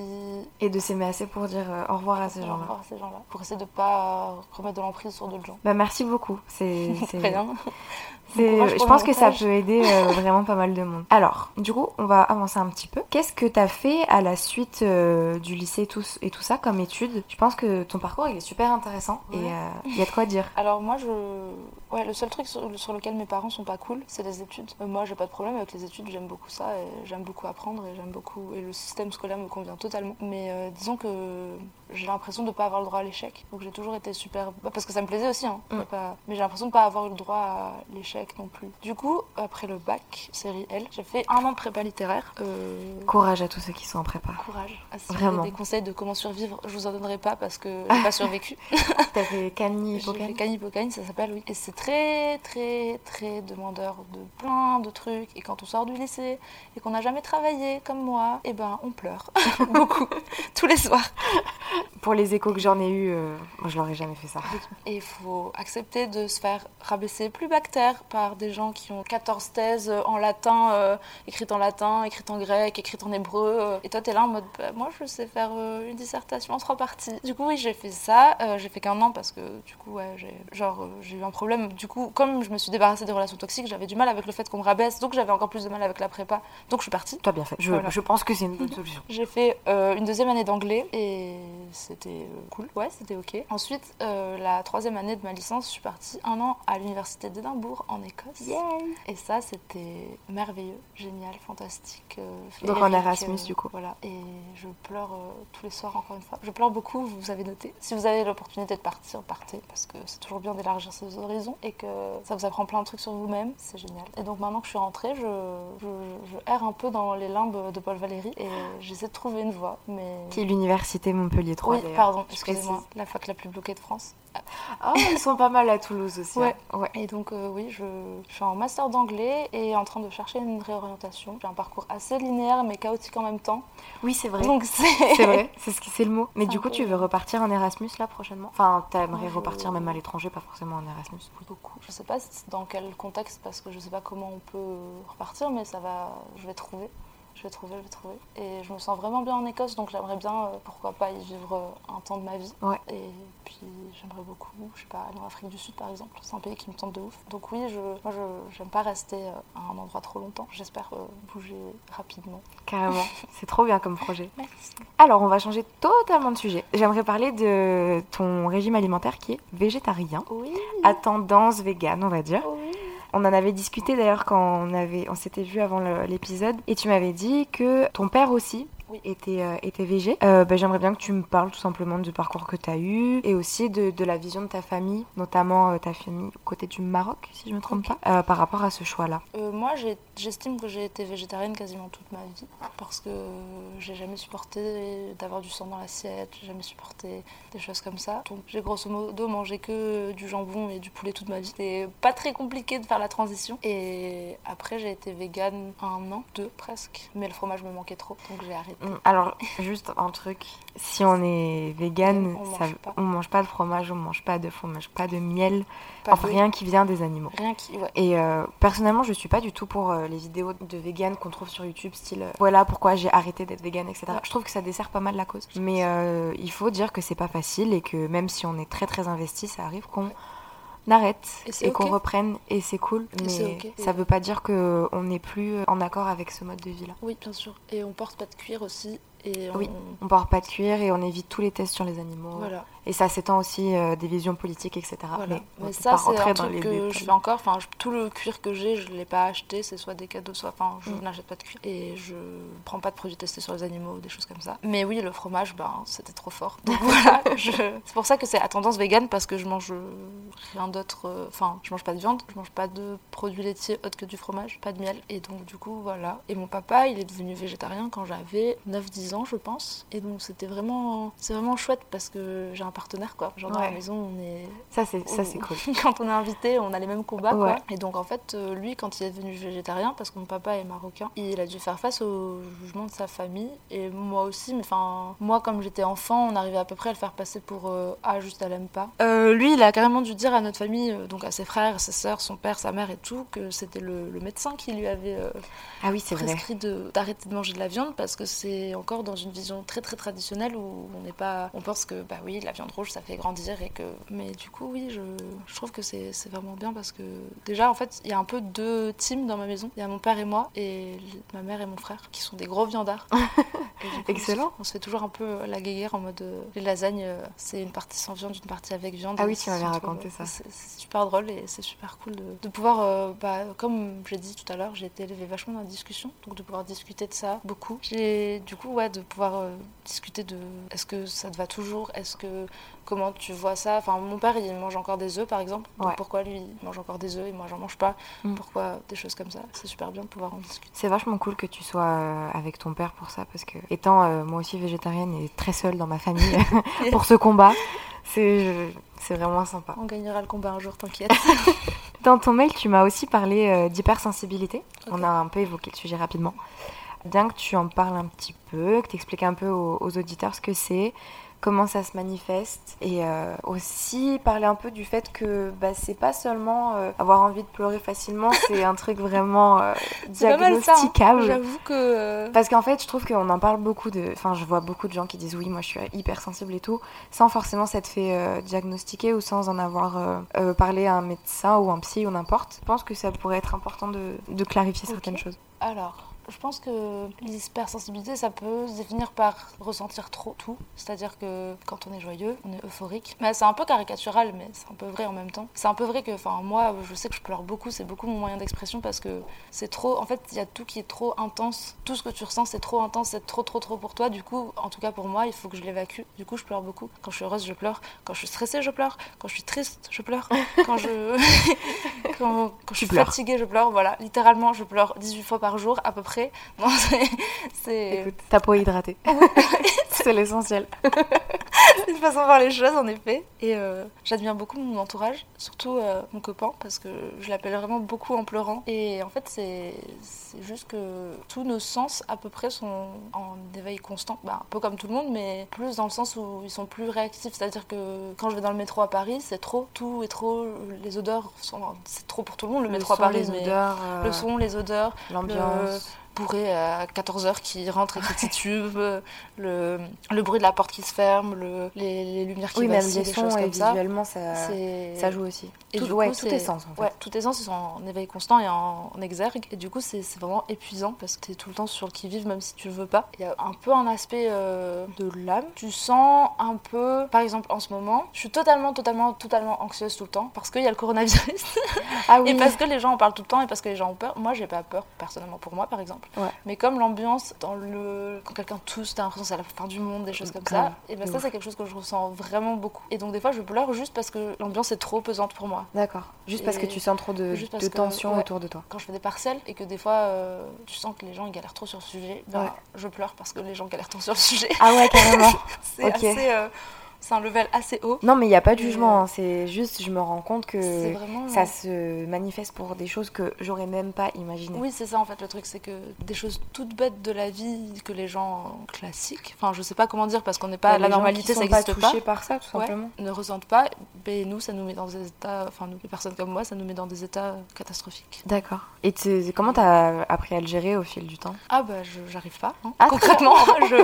Et de s'aimer assez pour dire euh, au revoir à ces Au gens-là. revoir à ces gens-là. Pour essayer de pas remettre de l'emprise sur d'autres gens. Bah merci beaucoup. C'est [laughs] Rien. [laughs] je pense que ça peut aider euh, [laughs] vraiment pas mal de monde. Alors, du coup, on va avancer un petit peu. Qu'est-ce que t'as fait à la suite euh, du lycée et tout, et tout ça comme études? Je pense que ton parcours il est super intéressant et euh, il y a de quoi dire. Alors moi, je... ouais, le seul truc sur, sur lequel mes parents sont pas cool, c'est les études. Euh, moi, j'ai pas de problème avec les études, j'aime beaucoup ça, et j'aime beaucoup apprendre, et j'aime beaucoup... Et le système scolaire me convient totalement. Mais euh, disons que j'ai l'impression de pas avoir le droit à l'échec. Donc j'ai toujours été super... bah, parce que ça me plaisait aussi, hein. Mm. Pas- Mais j'ai l'impression de pas avoir eu le droit à l'échec non plus. Du coup, après le bac, série L, j'ai fait un an de prépa littéraire. Euh, Courage à tous ceux qui sont en prépa. Courage. Ah, si vous Vraiment. avez des conseils de comment survivre, je vous en donnerai pas parce que j'ai pas survécu. [laughs] T'as fait Cani, Hippocane ça s'appelle, oui. Et c'est très, très, très demandeur de plein de trucs. Et quand on sort du lycée et qu'on n'a jamais travaillé comme moi, eh ben, on pleure. [laughs] Beaucoup. Tous les soirs. Pour les échos que j'en ai eu, euh, moi je l'aurais jamais fait ça. Et il faut accepter de se faire rabaisser plus bactère par des gens qui ont 14 thèses en latin, euh, écrites en latin, écrites en grec, écrites en hébreu. euh. Et toi, t'es là en mode, bah, moi, je sais faire une dissertation en trois parties. Du coup, oui, j'ai fait ça. J'ai fait qu'un an parce que, du coup, ouais, j'ai genre, j'ai eu un problème. Du coup, comme je me suis débarrassée des relations toxiques, j'avais du mal avec le fait qu'on me rabaisse. Donc, j'avais encore plus de mal avec la prépa. Donc, je suis partie. Toi bien fait. Je, Voilà. je pense que c'est une bonne solution. J'ai fait une deuxième année d'anglais et c'était euh, cool. Ouais, c'était ok. Ensuite, euh, la troisième année de ma licence, je suis partie un an à l'université d'Édimbourg en Écosse. Et ça, c'était merveilleux, génial, fantastique. euh, Donc en Erasmus, du coup. Voilà. Et je pleure tous les soirs, encore une fois. Je pleure beaucoup, vous avez noté. Si vous avez l'opportunité de partir, partez, parce que c'est toujours bien d'élargir ses horizons et que ça vous apprend plein de trucs sur vous-même. C'est génial. Et donc maintenant que je suis rentrée, je, je, je erre un peu dans les limbes de Paul Valéry et j'essaie de trouver une voie. Mais... Qui est l'université Montpellier 3 Oui, pardon, excusez-moi, la fac la plus bloquée de France. Oh, [laughs] ils sont pas mal à Toulouse aussi. Ouais. hein. ouais. Et donc, euh, oui, je, je suis en master d'anglais et en train de chercher une réorientation. J'ai un parcours assez linéaire mais chaotique en même temps. Oui, c'est vrai. Donc, c'est. [laughs] Vrai, c'est ce qui c'est le mot. Mais du coup, peu- tu veux repartir en Erasmus là prochainement? Enfin, t'aimerais Moi, je- repartir même à l'étranger, pas forcément en Erasmus. beaucoup. Je sais pas dans quel contexte parce que je sais pas comment on peut repartir, mais ça va. Je vais trouver. Je vais trouver, je vais trouver. Et je me sens vraiment bien en Écosse, donc j'aimerais bien, euh, pourquoi pas, y vivre euh, un temps de ma vie. Ouais. Et puis j'aimerais beaucoup, je sais pas, aller en Afrique du Sud par exemple. C'est un pays qui me tente de ouf. Donc oui, je, moi je j'aime pas rester euh, à un endroit trop longtemps. J'espère bouger rapidement. Carrément, [laughs] c'est trop bien comme projet. Merci. Alors, on va changer totalement de sujet. J'aimerais parler de ton régime alimentaire qui est végétarien, Oui. à tendance végane, on va dire. Oui. On en avait discuté d'ailleurs quand on, s'était vu avant l'épisode, et tu m'avais dit que ton père aussi Oui. végé. Euh, ben, J'aimerais bien que tu me parles tout simplement du parcours que tu as eu, et aussi de, la vision de ta famille, notamment euh, ta famille côté du Maroc, si je me trompe pas, euh, par rapport à ce choix-là. Euh, moi, j'estime que j'ai été végétarienne quasiment toute ma vie parce que j'ai jamais supporté d'avoir du sang dans l'assiette, j'ai jamais supporté des choses comme ça. Donc, j'ai grosso modo mangé que du jambon et du poulet toute ma vie. C'était pas très compliqué de faire la transition. Et après, j'ai été végane un an, deux presque. Mais le fromage me manquait trop, donc j'ai arrêté. Mm, Alors, juste un truc, si on est vegan, On mange ça- pas. on mange pas de fromage, on mange pas d'œufs, on mange pas de miel, Pas enfin de- rien qui vient des animaux. Rien qui. Ouais. Et euh, personnellement, je suis pas du tout pour euh, les vidéos de vegan qu'on trouve sur YouTube, style euh, voilà pourquoi j'ai arrêté d'être vegan, etc. Ouais. Je trouve que ça dessert pas mal la cause. Mais il faut dire que c'est pas facile et que même si on est très très investi, ça arrive qu'on arrête Et qu'on reprenne et c'est cool. Mais ça veut pas dire que on n'est plus en accord avec ce mode de vie là. Oui, bien sûr. Et on porte pas de cuir aussi. Et on... Oui. On porte pas de cuir et on évite tous les tests sur les animaux. Voilà. Et ça s'étend aussi euh, des visions politiques, etc. Voilà. Mais, ça, c'est un truc que détails. je fais encore. Enfin, je- tout le cuir que j'ai, je ne l'ai pas acheté. C'est soit des cadeaux, soit. Enfin, je Mm. n'achète pas de cuir. Et je prends pas de produits testés sur les animaux des choses comme ça. Mais oui, le fromage, ben, c'était trop fort. Donc [laughs] voilà. je- C'est pour ça que c'est à tendance vegan parce que je mange rien d'autre. euh, Enfin, je mange pas de viande, je mange pas de produits laitiers autres que du fromage, pas de miel. Et donc, du coup, voilà. Et mon papa, il est devenu végétarien quand j'avais 9-10 ans, je pense. Et donc, c'était vraiment. C'est vraiment chouette parce que j'ai un partenaire, quoi. Genre, dans la Ouais. maison, on est Ça, c'est ça, c'est cool. [laughs] quand on est invité, on a les mêmes combats. Ouais. Quoi. Et donc, en fait, euh, lui, quand il est devenu végétarien, parce que mon papa est marocain, il a dû faire face au jugement de sa famille. Et moi aussi, mais enfin, moi, comme j'étais enfant, on arrivait à peu près à le faire passer pour euh, Ah, juste elle aime pas. Euh, lui, il a carrément dû dire à notre famille, euh, donc à ses frères, ses sœurs, son père, sa mère et tout, que c'était le, le médecin qui lui avait euh, Ah oui, prescrit de- d'arrêter de, manger de la viande parce que c'est encore dans une vision très très traditionnelle où on n'est pas, on pense que bah oui, la viande rouge ça fait grandir et que, mais du coup oui, je, je trouve que c'est vraiment bien parce que déjà en fait il y a un peu deux teams dans ma maison. Il y a mon père et moi et ma mère et mon frère qui sont des gros viandards. [laughs] Excellent. On se fait toujours un peu la guéguerre en mode euh, les lasagnes, euh, c'est une partie sans viande, une partie avec viande. Ah oui, tu m'avais raconté ça. C'est super drôle et c'est super cool de, de pouvoir, euh, bah, comme j'ai dit tout à l'heure, j'ai été élevée vachement dans la discussion, donc de pouvoir discuter de ça beaucoup. J'ai du coup, ouais, de pouvoir discuter de est-ce que ça te va toujours, est-ce que comment tu vois ça. Enfin, mon père, il mange encore des œufs, par exemple. Donc Ouais. pourquoi lui, il mange encore des œufs et moi, j'en mange pas Mm. Pourquoi des choses comme ça C'est super bien de pouvoir en discuter. C'est vachement cool que tu sois euh, avec ton père pour ça, parce que étant euh, moi aussi végétarienne et très seule dans ma famille [laughs] [laughs] pour ce combat, c'est vraiment sympa. On gagnera le combat un jour, t'inquiète. [laughs] Dans ton mail, tu m'as aussi parlé euh, d'hypersensibilité. On a un peu évoqué le sujet rapidement. Bien que tu en parles un petit peu, que tu expliques un peu aux, aux auditeurs ce que c'est, comment ça se manifeste, et euh, aussi parler un peu du fait que bah, c'est pas seulement euh, avoir envie de pleurer facilement, [laughs] c'est un truc vraiment euh, hein. diagnosticable. J'avoue que. Parce qu'en fait, je trouve qu'on en parle beaucoup de. Enfin, je vois beaucoup de gens qui disent oui, moi je suis hypersensible et tout, sans forcément s'être fait diagnostiquer ou sans en avoir parlé à un médecin ou un psy ou n'importe. Je pense que ça pourrait être important de, de clarifier certaines choses. Alors, je pense que l'hypersensibilité, ça peut se définir par ressentir trop tout. C'est-à-dire que quand on est joyeux, on est euphorique. Mais c'est un peu caricatural, mais c'est un peu vrai en même temps. C'est un peu vrai que, enfin, moi, je sais que je pleure beaucoup, c'est beaucoup mon moyen d'expression parce que c'est trop. En fait, il y a tout qui est trop intense. Tout ce que tu ressens, c'est trop intense, c'est trop, trop, trop pour toi. Du coup, en tout cas pour moi, il faut que je l'évacue. Du coup, je pleure beaucoup. Quand je suis heureuse, je pleure. Quand je suis stressée, je pleure. Quand je suis triste, je pleure. [laughs] Quand je. [laughs] quand, quand je suis pleures. fatiguée, je pleure. Voilà, littéralement, je pleure 18 fois par jour à peu près. Non, [laughs] c'est- c'est Écoute, ta peau est hydratée. [laughs] [laughs] c'est l'essentiel. une façon de voir les choses en effet. Et euh, j'admire beaucoup mon entourage, surtout euh, mon copain, parce que je l'appelle vraiment beaucoup en pleurant. Et en fait, c'est c'est juste que tous nos sens à peu près sont en éveil constant. Bah, un peu comme tout le monde, mais plus dans le sens où ils sont plus réactifs. C'est-à-dire que quand je vais dans le métro à Paris, c'est trop, tout est trop, les odeurs sont, c'est trop pour tout le monde le, métro à son, Paris. les mais odeurs, euh, le son, les odeurs, l'ambiance. Bourré à 14h qui rentre et qui titube, le, le bruit de la porte qui se ferme, le, les, les lumières qui Oui, même les des choses et comme visuellement, ça, ça joue aussi. Et tout, du ouais, coup, tous c'est- tes sens en fait. Ouais, tous tes sens ils sont en éveil constant et en, en exergue. Et du coup, c'est c'est vraiment épuisant parce que tu es tout le temps sur le qui-vive, même si tu le veux pas. Il y a un peu un aspect euh, de l'âme. Tu sens un peu, par exemple, en ce moment, je suis totalement, totalement, totalement anxieuse tout le temps parce qu'il y a le coronavirus. Ah [laughs] oui, Et parce que les gens en parlent tout le temps et parce que les gens ont peur. Moi, j'ai pas peur, personnellement, pour moi, par exemple. Ouais. Mais comme l'ambiance, dans le... quand quelqu'un tousse, t'as l'impression que c'est la fin du monde, des choses comme Grave. ça. Et ben ça, c'est quelque chose que je ressens vraiment beaucoup. Et donc, des fois, je pleure juste parce que l'ambiance est trop pesante pour moi. D'accord. Juste parce que tu sens trop de, tension ouais. autour de toi. Quand je fais des partiels et que des fois, euh, tu sens que les gens ils galèrent trop sur le sujet, ben, Ouais. je pleure parce que les gens galèrent trop sur le sujet. Ah ouais, carrément. [laughs] c'est ok. assez. euh, c'est un level assez haut. Non, mais il n'y a pas de Et, jugement. euh, hein. C'est juste, je me rends compte que vraiment. ça se manifeste pour des choses que j'aurais même pas imaginées. Oui, c'est ça en fait le truc, c'est que des choses toutes bêtes de la vie que les gens classiques, enfin je sais pas comment dire parce qu'on n'est pas la normalité, ça n'existe pas, touchés par ça, tout Ouais, simplement. ne ressentent pas. Ben nous, ça nous met dans des états, enfin nous, les personnes comme moi, ça nous met dans des états catastrophiques. D'accord. Et tu- comment t'as appris à le gérer au fil du temps? Ah bah j'arrive pas. hein. Ah, Concrètement, [laughs] je...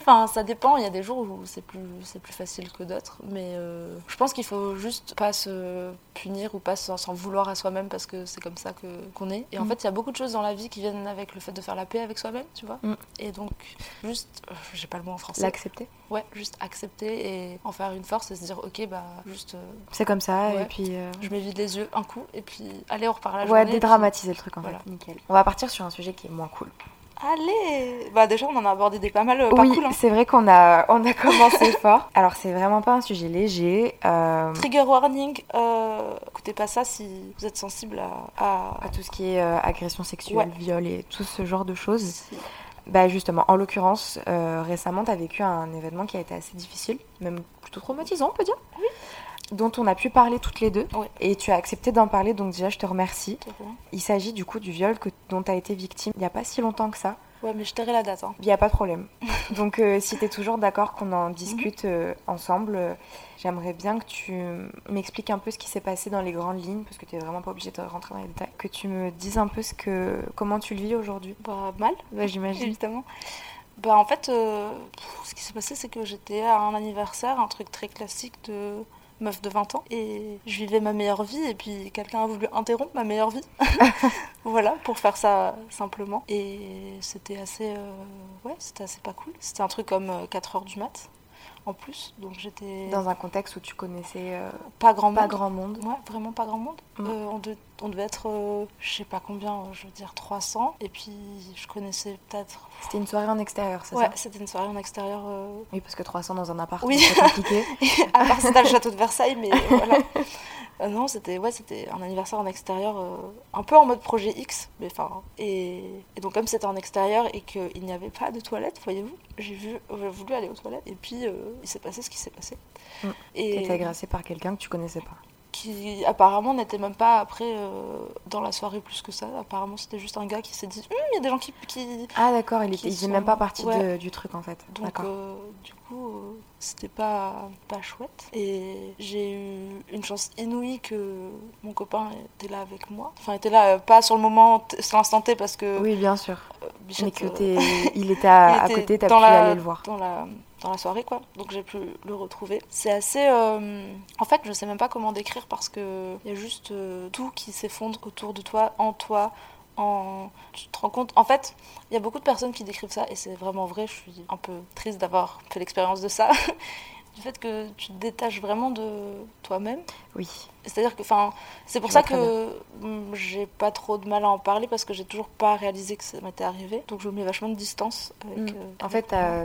enfin ça dépend. Il y a des jours où c'est plus c'est plus facile que d'autres, mais euh, je pense qu'il faut juste pas se punir ou pas s'en vouloir à soi-même parce que c'est comme ça que qu'on est. Et en Mm. fait, il y a beaucoup de choses dans la vie qui viennent avec le fait de faire la paix avec soi-même, tu vois. Mm. Et donc juste, euh, j'ai pas le mot en français. L'accepter Ouais, juste accepter et en faire une force et se dire ok bah juste euh, C'est comme ça, Ouais. et puis. je m'évite les yeux un coup et puis allez on repart la Ouais, journée. puis- dédramatiser le truc en voilà. fait. Nickel. On va partir sur un sujet qui est moins cool. Allez Bah déjà on en a abordé des pas mal euh, pas oui, cool. hein. c'est vrai qu'on a, on a commencé [laughs] fort. Alors, c'est vraiment pas un sujet léger. euh, Trigger warning, euh, écoutez pas ça si vous êtes sensible à. à... à tout ce qui est euh, agression sexuelle, Ouais. viol et tout ce genre de choses. Bah justement, en l'occurrence, récemment, tu as vécu un événement qui a été assez difficile, même plutôt traumatisant, on peut dire. Oui. Dont on a pu parler toutes les deux. Et tu as accepté d'en parler, donc déjà, je te remercie. Il s'agit du coup du viol que, dont tu as été victime il n'y a pas si longtemps que ça. Ouais, mais je tairai la date. Hein. Il n'y a pas de problème. [laughs] donc, euh, si tu es toujours d'accord qu'on en discute euh, ensemble, euh, j'aimerais bien que tu m'expliques un peu ce qui s'est passé dans les grandes lignes, parce que tu n'es vraiment pas obligé de rentrer dans les détails. Que tu me dises un peu ce que, comment tu le vis aujourd'hui. Bah, mal, Bah, j'imagine. évidemment. Bah en fait, euh, ce qui s'est passé, c'est que j'étais à un anniversaire, un truc très classique de meuf de 20 ans, et je vivais ma meilleure vie, et puis quelqu'un a voulu interrompre ma meilleure vie. [laughs] voilà, pour faire ça simplement. Et c'était assez... euh, ouais, c'était assez pas cool. C'était un truc comme 4h du mat, en plus. Donc j'étais... Dans un contexte où tu connaissais euh, Pas grand monde. pas grand monde. Ouais, vraiment pas grand monde. Mm. Euh, on devait être, euh, je sais pas combien, euh, je veux dire 300. Et puis je connaissais peut-être. C'était une soirée en extérieur, c'est Ouais, ça? c'était une soirée en extérieur. euh, Oui, parce que 300 dans un appart, Oui. c'est compliqué. [laughs] à part c'était le château de Versailles, mais [laughs] voilà. Euh, non, c'était ouais, c'était un anniversaire en extérieur, euh, un peu en mode projet X, mais enfin. Et, et donc comme c'était en extérieur et qu'il n'y avait pas de toilette, voyez-vous, j'ai vu, voulu aller aux toilettes et puis euh, il s'est passé ce qui s'est passé. Mm. Et T'étais agressée par quelqu'un que tu connaissais pas. Qui apparemment n'était même pas après euh, dans la soirée plus que ça. Apparemment c'était juste un gars qui s'est dit Hum, il y a des gens qui, qui... Ah d'accord, il, sont- même pas ouais. de- du truc en fait. Donc euh, du coup euh, c'était pas, pas chouette. Et j'ai eu une chance inouïe que mon copain était là avec moi. Enfin était là euh, pas sur le moment, sur l'instant T parce que Oui, bien sûr. Mais que il était [laughs] à, il à était côté, t'as pu la- aller le voir. Dans la, dans la soirée, quoi. Donc j'ai pu le retrouver. C'est assez. euh, En fait, je sais même pas comment décrire parce que il y a juste euh, tout qui s'effondre autour de toi, en toi. En... Tu te rends compte En fait, il y a beaucoup de personnes qui décrivent ça et c'est vraiment vrai. Je suis un peu triste d'avoir fait l'expérience de ça. [laughs] du fait que tu te détaches vraiment de toi-même. Oui. C'est-à-dire que, enfin, c'est pour Je ça que hum, j'ai pas trop de mal à en parler parce que j'ai toujours pas réalisé que ça m'était arrivé. Donc je mets vachement de distance avec. Mm. euh, En avec fait,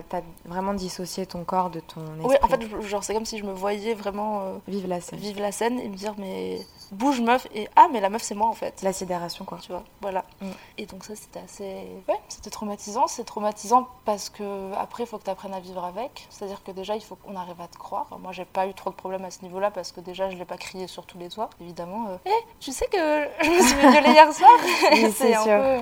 t'as as vraiment dissocié ton corps de ton esprit. Oui, en fait, genre, c'est comme si je me voyais vraiment euh, Vive la scène. vivre la scène et me dire, mais bouge meuf, et ah, mais la meuf, c'est moi en fait. La sidération, quoi. Tu vois, voilà. Mm. Et donc, ça, c'était assez. Ouais, c'était traumatisant. C'est traumatisant parce que après, il faut que tu apprennes à vivre avec. C'est-à-dire que déjà, il faut qu'on arrive à te croire. Enfin, moi, j'ai pas eu trop de problèmes à ce niveau-là parce que déjà, je l'ai pas crié sur tous les toits, évidemment. Euh, Eh, tu sais que [laughs] je me suis fait violer hier soir Oui, [laughs] c'est un sûr. peu.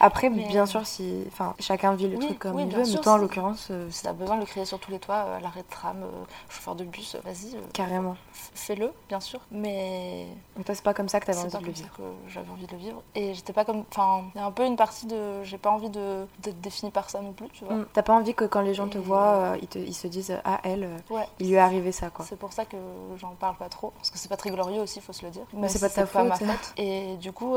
Après, Mais, bien sûr, si, enfin, chacun vit le oui, truc comme oui, il veut, sûr, mais toi, en l'occurrence, euh, Si t'as besoin de le crier sur tous les toits, euh, l'arrêt de tram, euh, chauffeur de bus, euh, vas-y, euh, carrément. fais-le, bien sûr. Mais Donc toi, c'est pas comme ça que t'avais envie pas de le vivre. j'avais envie de le vivre. Et j'étais pas comme. Enfin, il y a un peu une partie de. J'ai pas envie de d'être définie par ça non plus, tu vois. Mm. T'as pas envie que quand les gens te voient, ils, te- ils se disent ah elle, Ouais. il lui est arrivé ça quoi. C'est pour ça que j'en parle pas trop, parce que c'est pas très glorieux aussi, faut se le dire. Mais c'est si pas de ta pas ma faute. faute. Et du coup,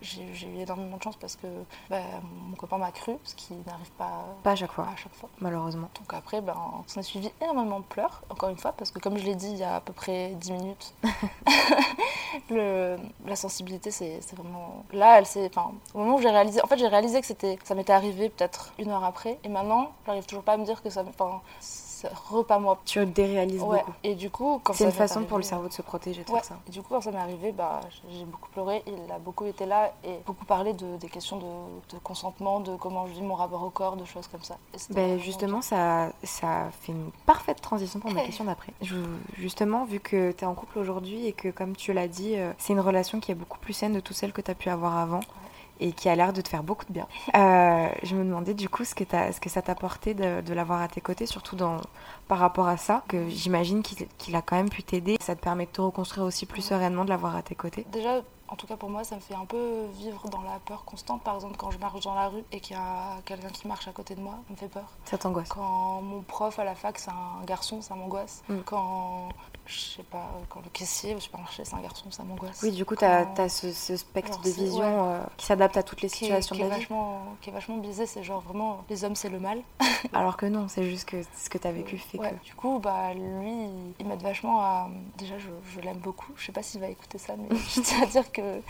j'ai eu énormément de chance parce que bah, mon copain m'a cru, ce qui n'arrive pas, Pas à chaque fois, à chaque fois. malheureusement. Donc après, ben, on a suivi énormément de pleurs, encore une fois, parce que comme je l'ai dit il y a à peu près 10 minutes, [laughs] le, la sensibilité, c'est vraiment... Là, elle s'est... Enfin, au moment où j'ai réalisé... En fait, j'ai réalisé que ça m'était arrivé peut-être une heure après, et maintenant, j'arrive toujours pas à me dire que ça... Enfin, c'est repas moi. Tu déréalises Ouais. beaucoup. Et du coup, quand C'est une façon pour le cerveau de se protéger Ouais. ça. Et du coup, quand ça m'est arrivé, bah, j'ai beaucoup pleuré. Il a beaucoup été là et beaucoup parlé de, des questions de, de consentement, de comment je vis mon rapport au corps, de choses comme ça. Ben, justement, ça, ça fait une parfaite transition pour ma [laughs] question d'après. Justement, vu que tu es en couple aujourd'hui et que, comme tu l'as dit, euh, c'est une relation qui est beaucoup plus saine de toutes celles que tu as pu avoir avant et qui a l'air de te faire beaucoup de bien. Euh, je me demandais du coup ce que, t'as- ce que ça t'a apporté de, de l'avoir à tes côtés, surtout dans, par rapport à ça, que j'imagine qu'il qu'il a quand même pu t'aider. Ça te permet de te reconstruire aussi plus sereinement de l'avoir à tes côtés. Déjà, en tout cas pour moi, ça me fait un peu vivre dans la peur constante. Par exemple, quand je marche dans la rue et qu'il y a quelqu'un qui marche à côté de moi, ça me fait peur. Ça t'angoisse. Quand mon prof à la fac, c'est un garçon, ça m'angoisse. Mm. Quand, je sais pas, quand le caissier au supermarché, c'est un garçon, ça m'angoisse. Oui, du coup, tu as, ce, ce spectre Alors, de vision ouais. euh, qui s'adapte à toutes les qui est, situations qui de est la vie. vachement, qui est vachement biaisé, c'est genre vraiment les hommes c'est le mal. [laughs] Alors que non, c'est juste que ce que tu as vécu fait Ouais, que. Du coup, bah, lui, il m'aide vachement à. Déjà, je, je l'aime beaucoup. Je sais pas s'il va écouter ça, mais je tiens à dire que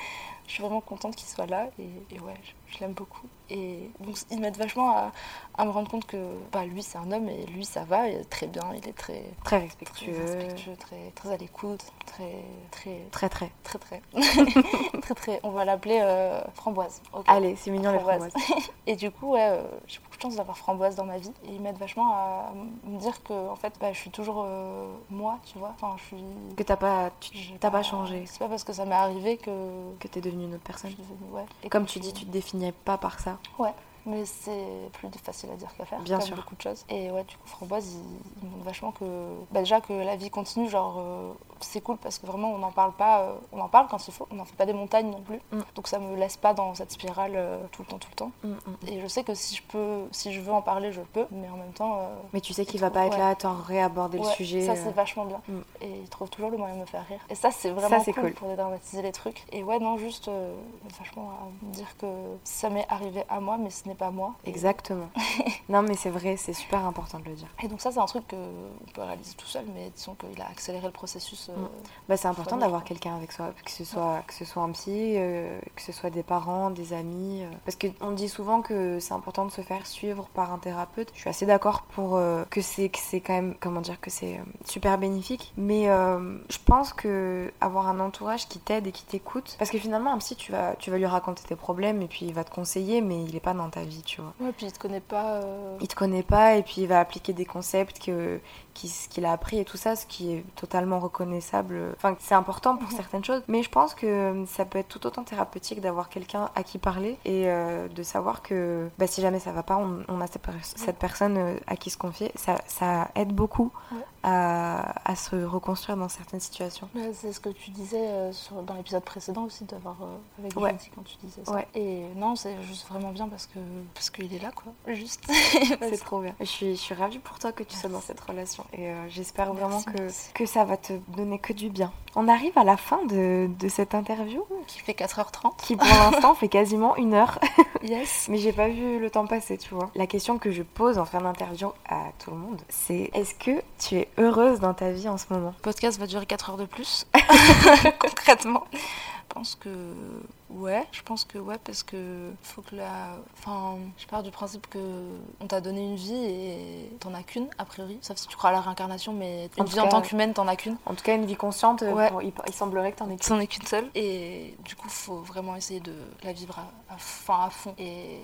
je suis vraiment contente qu'il soit là. Et, et ouais, je, je l'aime beaucoup. Et donc, il m'aide vachement à, à me rendre compte que bah, lui, c'est un homme et lui, ça va. Il est très bien. Il est très. Très Très respectueux. respectueux, très, très à l'écoute, très, très, Très, très. très, très, [laughs] très, très. On va l'appeler euh, Framboise. Allez, c'est mignon les Framboise. framboises. [laughs] Et du coup, ouais, euh, j'ai beaucoup de chance d'avoir Framboise dans ma vie. Et il m'aide vachement à me dire que, en fait, bah, je suis toujours euh, moi, tu vois. Enfin, je suis. Que t'as pas, tu- j'ai t'as pas changé, C'est pas parce que ça m'est arrivé que. que t'es devenue une autre personne. suis devenue- ouais. Et Comme tu dis, tu te définis pas par ça. Ouais. Mais c'est plus facile à dire qu'à faire, Bien comme sûr. beaucoup de choses. Et ouais, du coup, Framboise, il, il montre vachement que, bah, déjà que la vie continue, genre, euh, c'est cool parce que vraiment on n'en parle pas, euh, on en parle quand il faut, on n'en fait pas des montagnes non plus. Mm. Donc ça me laisse pas dans cette spirale euh, tout le temps, tout le temps. Mm, mm. Et je sais que si je peux, si je veux en parler, je peux, mais en même temps. euh, Mais tu sais qu'il il va pas être ouais. là à t'en réaborder le sujet. Ça, euh. c'est vachement bien. Mm. Et il trouve toujours le moyen de me faire rire. Et ça, c'est vraiment c'est cool, cool. pour dédramatiser les trucs. Et ouais, non, juste vachement à dire que ça m'est arrivé à moi, mais ce n'est pas moi. Exactement. [laughs] non, mais c'est vrai, c'est super important de le dire. Et donc ça, c'est un truc qu'on peut réaliser tout seul, mais disons qu'il a accéléré le processus. Euh, Mm. Bah, c'est important d'avoir quelqu'un avec soi, que ce soit, que ce soit un psy, euh, que ce soit des parents, des amis. euh. Parce qu'on dit souvent que c'est important de se faire suivre par un thérapeute. Je suis assez d'accord pour euh, que c'est que c'est quand même, comment dire, que c'est euh, super bénéfique. Mais euh, je pense que avoir un entourage qui t'aide et qui t'écoute, parce que finalement un psy, tu vas, tu vas lui raconter tes problèmes et puis il va te conseiller, mais il est pas dans ta vie, tu vois. Ouais, puis il te connaît pas. Il te connaît pas et puis il va appliquer des concepts que qu'il a appris et tout ça, ce qui est totalement reconnaissable. Enfin, c'est important pour certaines choses, mais je pense que ça peut être tout autant thérapeutique d'avoir quelqu'un à qui parler et euh, de savoir que bah, si jamais ça va pas, on, on a cette, per- cette personne euh, à qui se confier. Ça, ça aide beaucoup Ouais. à, à se reconstruire dans certaines situations. C'est ce que tu disais euh, sur, dans l'épisode précédent aussi, d'avoir euh, avec Ouais. Jody quand tu disais ça. Ouais. Et non, c'est juste vraiment bien parce que parce qu'il est là, quoi. [laughs] Juste. [laughs] C'est trop bien. Je suis, je suis ravie pour toi que tu sois dans cette relation et euh, j'espère vraiment que, que ça va te donner que du bien. On arrive à la fin de, de cette interview Qui fait 4h30. qui pour l'instant fait quasiment une heure. [laughs] Yes. Mais j'ai pas vu le temps passer, tu vois. La question que je pose en fin d'interview à tout le monde, c'est est-ce que tu es heureuse dans ta vie en ce moment? Le podcast va durer 4 heures de plus. [laughs] [laughs] Concrètement. Je pense que ouais, je pense que ouais parce que faut que la enfin, je pars du principe que on t'a donné une vie et t'en as qu'une a priori, sauf si tu crois à la réincarnation mais une vie en tant qu'humaine, t'en as qu'une. En tout cas, une vie consciente, euh, Ouais. pour- il, il semblerait que t'en aies qu'une. Qu'une seule. Et du coup, faut vraiment essayer de la vivre à, à, fond. Et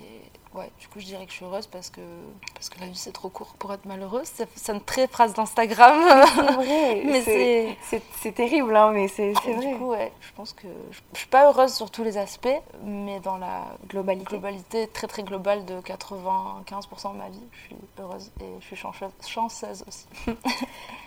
ouais, du coup, je dirais que je suis heureuse parce que, parce que la vie, c'est trop court pour être malheureuse. Ça sonne très phrase d'Instagram. C'est vrai, [laughs] Mais c'est- terrible, hein, mais c'est vrai. Du coup, ouais, je pense que je, je suis pas heureuse sur tous les aspects, mais dans la Globalité. globalité très très globale de 95% de ma vie, je suis heureuse et je suis chanceuse, chanceuse aussi. [laughs]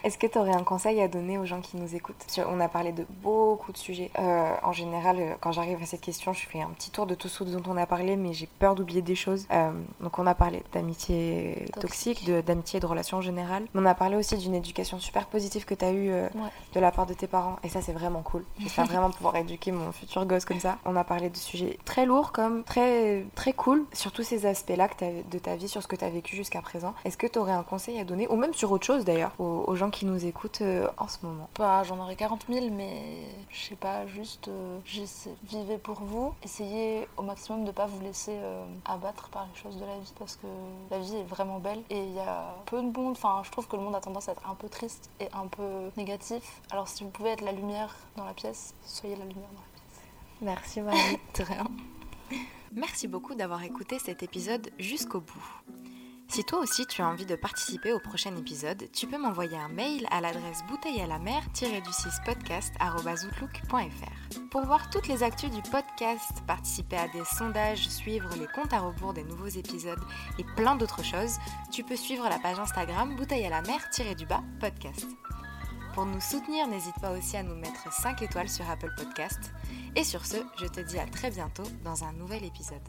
Est-ce que tu aurais un conseil à donner aux gens qui nous écoutent? On a parlé de beaucoup de sujets. Euh, en général, euh, quand j'arrive à cette question, je fais un petit tour de tout ce dont on a parlé, mais j'ai peur d'oublier des choses. Euh, donc, on a parlé d'amitié toxique, de- d'amitié et de relations en général. Mais on a parlé aussi d'une éducation super positive que tu as eue euh, Ouais. de la part de tes parents. Et ça, c'est vraiment cool. J'espère [laughs] vraiment pouvoir éduquer mon futur gosse comme ça. On a parlé de sujets très lourds, comme très, très cool, sur tous ces aspects-là de ta vie, sur ce que tu as vécu jusqu'à présent. Est-ce que tu aurais un conseil à donner, ou même sur autre chose d'ailleurs, aux, aux gens qui nous écoutent euh, en ce moment? Bah, j'en aurais 40 000, mais je sais pas, juste vivez pour vous. Essayez au maximum de pas vous laisser abattre par les choses de la vie parce que la vie est vraiment belle et il y a peu de monde. Enfin, je trouve que le monde a tendance à être un peu triste et un peu négatif. Alors, si vous pouvez être la lumière dans la pièce, soyez la lumière dans la pièce. Merci Marie. [laughs] De rien. Merci beaucoup d'avoir écouté cet épisode jusqu'au bout. Si toi aussi tu as envie de participer au prochain épisode, tu peux m'envoyer un mail à l'adresse bouteille à la mer du 6 podcast@outlook.fr. Pour voir toutes les actus du podcast, participer à des sondages, suivre les comptes à rebours des nouveaux épisodes et plein d'autres choses, tu peux suivre la page Instagram bouteille à la mer du bas podcast. Pour nous soutenir, n'hésite pas aussi à nous mettre 5 étoiles sur Apple Podcast. Et sur ce, je te dis à très bientôt dans un nouvel épisode.